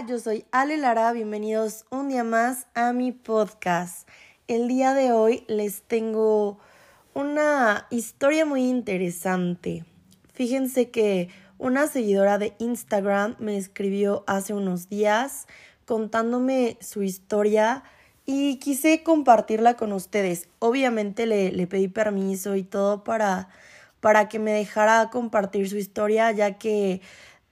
Yo soy Ale Lara, bienvenidos un día más a mi podcast. El día de hoy les tengo una historia muy interesante. Fíjense que una seguidora de Instagram me escribió hace unos días contándome su historia y quise compartirla con ustedes. Obviamente le, le pedí permiso y todo para, para que me dejara compartir su historia, ya que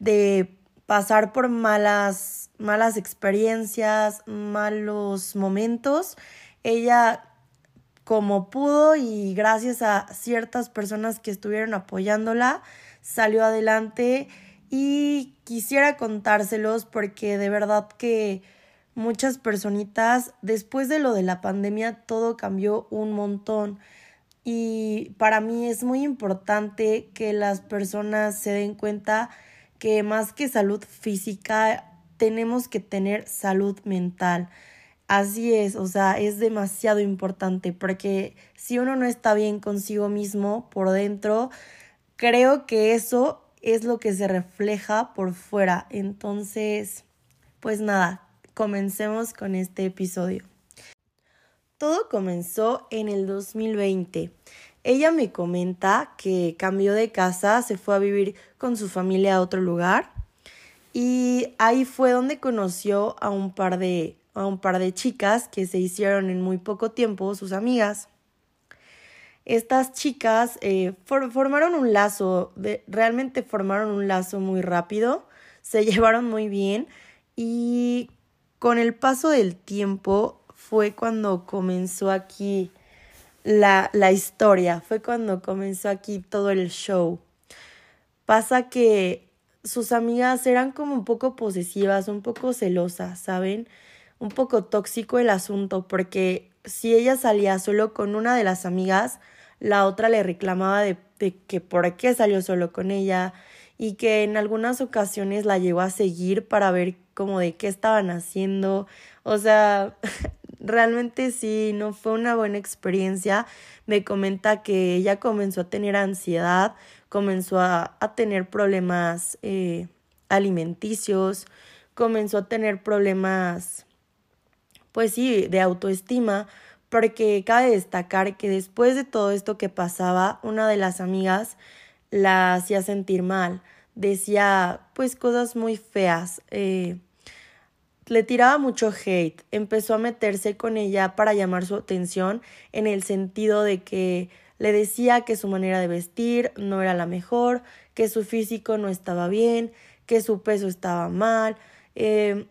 de pasar por malas, malas experiencias, malos momentos. Ella como pudo y gracias a ciertas personas que estuvieron apoyándola, salió adelante y quisiera contárselos porque de verdad que muchas personitas, después de lo de la pandemia, todo cambió un montón. Y para mí es muy importante que las personas se den cuenta que más que salud física tenemos que tener salud mental. Así es, o sea, es demasiado importante porque si uno no está bien consigo mismo por dentro, creo que eso es lo que se refleja por fuera. Entonces, pues nada, comencemos con este episodio. Todo comenzó en el 2020. Ella me comenta que cambió de casa, se fue a vivir con su familia a otro lugar y ahí fue donde conoció a un par de, a un par de chicas que se hicieron en muy poco tiempo sus amigas. Estas chicas eh, formaron un lazo, de, realmente formaron un lazo muy rápido, se llevaron muy bien y con el paso del tiempo fue cuando comenzó aquí la, la historia, fue cuando comenzó aquí todo el show. Pasa que sus amigas eran como un poco posesivas, un poco celosas, ¿saben? Un poco tóxico el asunto, porque si ella salía solo con una de las amigas, la otra le reclamaba de, de, que por qué salió solo con ella y que en algunas ocasiones la llevó a seguir para ver como de qué estaban haciendo. O sea, realmente sí, no fue una buena experiencia. Me comenta que ella comenzó a tener ansiedad, comenzó a, tener problemas eh, alimenticios, comenzó a tener problemas, pues sí, de autoestima, porque cabe destacar que después de todo esto que pasaba, una de las amigas la hacía sentir mal, decía pues cosas muy feas. Eh, le tiraba mucho hate, empezó a meterse con ella para llamar su atención en el sentido de que le decía que su manera de vestir no era la mejor, que su físico no estaba bien, que su peso estaba mal. Eh,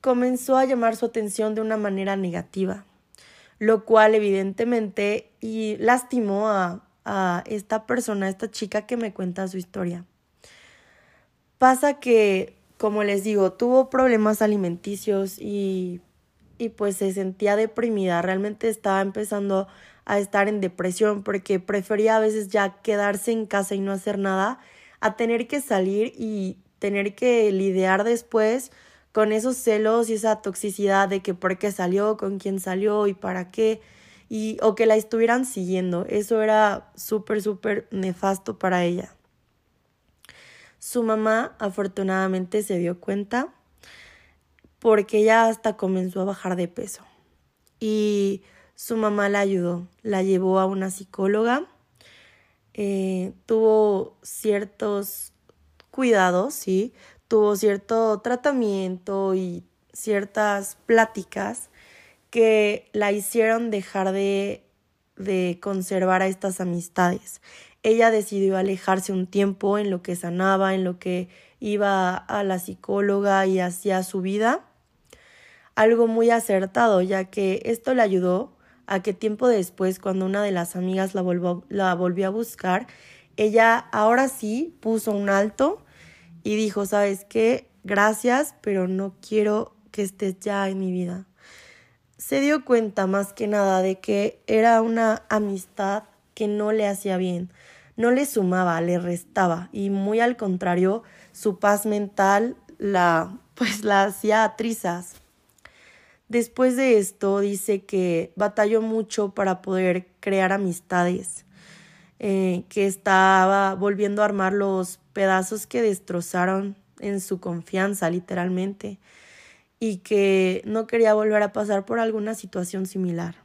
comenzó a llamar su atención de una manera negativa, lo cual evidentemente y lastimó a, a esta persona, a esta chica que me cuenta su historia. Pasa que como les digo, tuvo problemas alimenticios y, y pues se sentía deprimida, realmente estaba empezando a estar en depresión porque prefería a veces ya quedarse en casa y no hacer nada a tener que salir y tener que lidiar después con esos celos y esa toxicidad de que por qué salió, con quién salió y para qué y o que la estuvieran siguiendo. Eso era súper súper nefasto para ella. Su mamá afortunadamente se dio cuenta porque ella hasta comenzó a bajar de peso. Y su mamá la ayudó, la llevó a una psicóloga, eh, tuvo ciertos cuidados, sí, tuvo cierto tratamiento y ciertas pláticas que la hicieron dejar de, de conservar a estas amistades ella decidió alejarse un tiempo en lo que sanaba, en lo que iba a la psicóloga y hacía su vida. Algo muy acertado, ya que esto le ayudó a que tiempo después, cuando una de las amigas la, volvió, la volvió a buscar, ella ahora sí puso un alto y dijo, ¿sabes qué? Gracias, pero no quiero que estés ya en mi vida. Se dio cuenta más que nada de que era una amistad que no le hacía bien, no le sumaba, le restaba y muy al contrario, su paz mental la pues la hacía trizas. Después de esto dice que batalló mucho para poder crear amistades, eh, que estaba volviendo a armar los pedazos que destrozaron en su confianza, literalmente, y que no quería volver a pasar por alguna situación similar.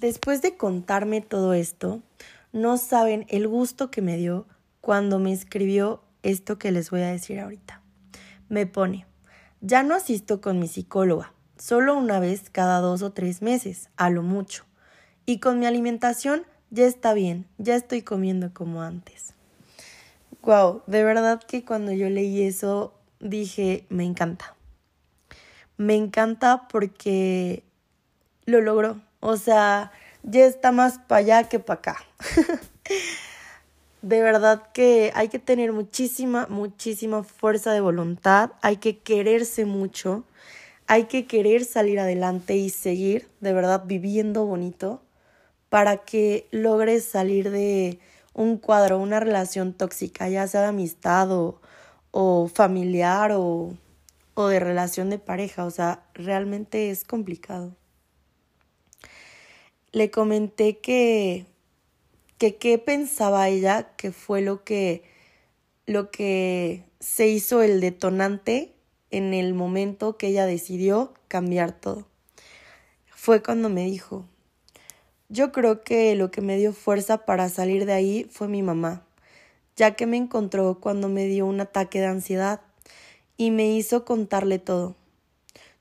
Después de contarme todo esto, no saben el gusto que me dio cuando me escribió esto que les voy a decir ahorita. Me pone, ya no asisto con mi psicóloga, solo una vez cada dos o tres meses, a lo mucho. Y con mi alimentación ya está bien, ya estoy comiendo como antes. Wow, de verdad que cuando yo leí eso dije, me encanta. Me encanta porque lo logró. O sea, ya está más para allá que para acá. de verdad que hay que tener muchísima, muchísima fuerza de voluntad, hay que quererse mucho, hay que querer salir adelante y seguir de verdad viviendo bonito para que logres salir de un cuadro, una relación tóxica, ya sea de amistad o, familiar o, o de relación de pareja. O sea, realmente es complicado. Le comenté que, que qué pensaba ella que fue lo que, lo que se hizo el detonante en el momento que ella decidió cambiar todo. Fue cuando me dijo, yo creo que lo que me dio fuerza para salir de ahí fue mi mamá, ya que me encontró cuando me dio un ataque de ansiedad y me hizo contarle todo.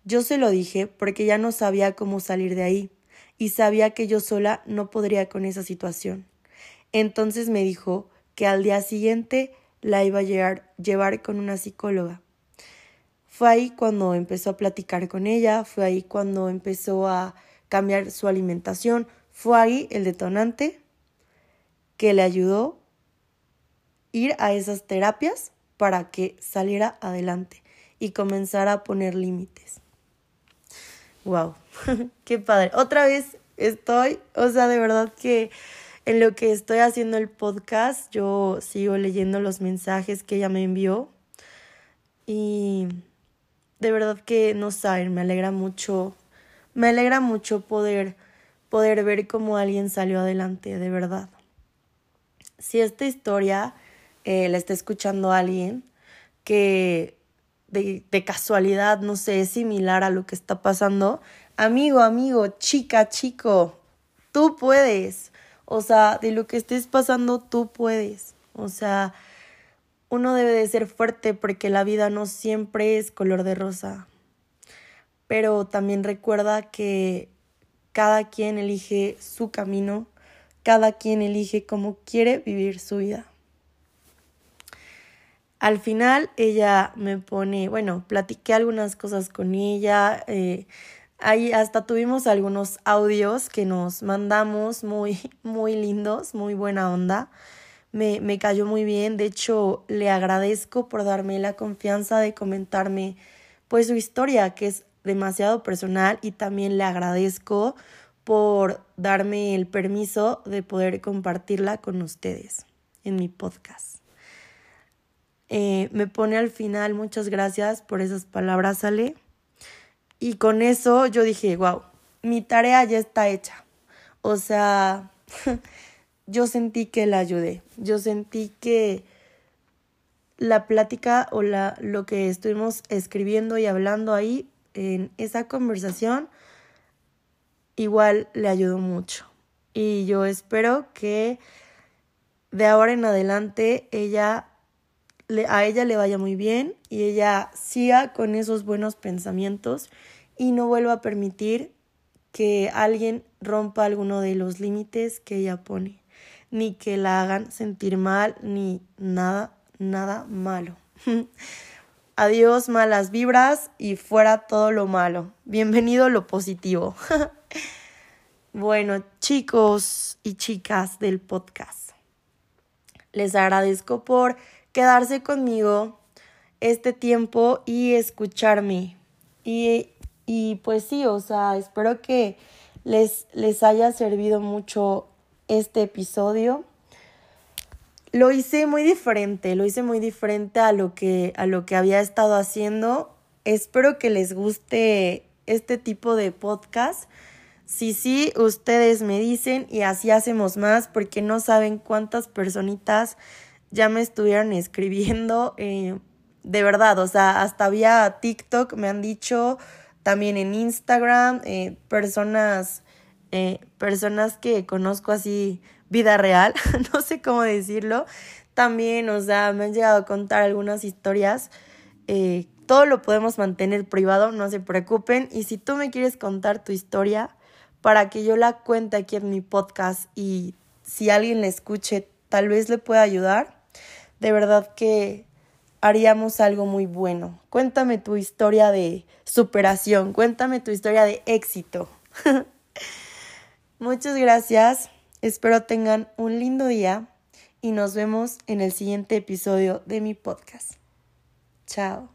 Yo se lo dije porque ya no sabía cómo salir de ahí y sabía que yo sola no podría con esa situación. Entonces me dijo que al día siguiente la iba a llevar, con una psicóloga. Fue ahí cuando empezó a platicar con ella, fue ahí cuando empezó a cambiar su alimentación, fue ahí el detonante que le ayudó ir a esas terapias para que saliera adelante y comenzara a poner límites. Wow, qué padre. Otra vez estoy, o sea, de verdad que en lo que estoy haciendo el podcast, yo sigo leyendo los mensajes que ella me envió y de verdad que no saben, me alegra mucho, me alegra mucho poder poder ver cómo alguien salió adelante, de verdad. Si esta historia eh, la está escuchando alguien que de, casualidad, no sé, es similar a lo que está pasando, amigo, amigo, chica, chico, tú puedes. O sea, de lo que estés pasando, tú puedes. O sea, uno debe de ser fuerte porque la vida no siempre es color de rosa. Pero también recuerda que cada quien elige su camino, cada quien elige cómo quiere vivir su vida. Al final ella me pone, bueno, platiqué algunas cosas con ella, eh, ahí hasta tuvimos algunos audios que nos mandamos muy, muy lindos, muy buena onda. Me, me cayó muy bien, de hecho le agradezco por darme la confianza de comentarme pues su historia, que es demasiado personal y también le agradezco por darme el permiso de poder compartirla con ustedes en mi podcast. Eh, me pone al final muchas gracias por esas palabras, Ale. Y con eso yo dije, wow, mi tarea ya está hecha. O sea, yo sentí que la ayudé. Yo sentí que la plática o la, lo que estuvimos escribiendo y hablando ahí en esa conversación igual le ayudó mucho. Y yo espero que de ahora en adelante ella a ella le vaya muy bien y ella siga con esos buenos pensamientos y no vuelva a permitir que alguien rompa alguno de los límites que ella pone, ni que la hagan sentir mal, ni nada, nada malo. Adiós malas vibras y fuera todo lo malo. Bienvenido lo positivo. bueno, chicos y chicas del podcast, les agradezco por quedarse conmigo este tiempo y escucharme. Y, y pues sí, o sea, espero que les, les haya servido mucho este episodio lo hice muy diferente, lo hice muy diferente a lo que, a lo que había estado haciendo. Espero que les guste este tipo de podcast. Si sí, ustedes me dicen y así hacemos más porque no saben cuántas personitas ya me estuvieron escribiendo. Eh, de verdad, o sea, hasta vía TikTok me han dicho, también en Instagram, eh, personas, eh, personas que conozco así, vida real, no sé cómo decirlo, también, o sea, me han llegado a contar algunas historias. Eh, todo lo podemos mantener privado, no se preocupen. Y si tú me quieres contar tu historia para que yo la cuente aquí en mi podcast y si alguien la escuche, tal vez le pueda ayudar, de verdad que haríamos algo muy bueno. Cuéntame tu historia de superación, cuéntame tu historia de éxito. Muchas gracias, espero tengan un lindo día y nos vemos en el siguiente episodio de mi podcast. Chao.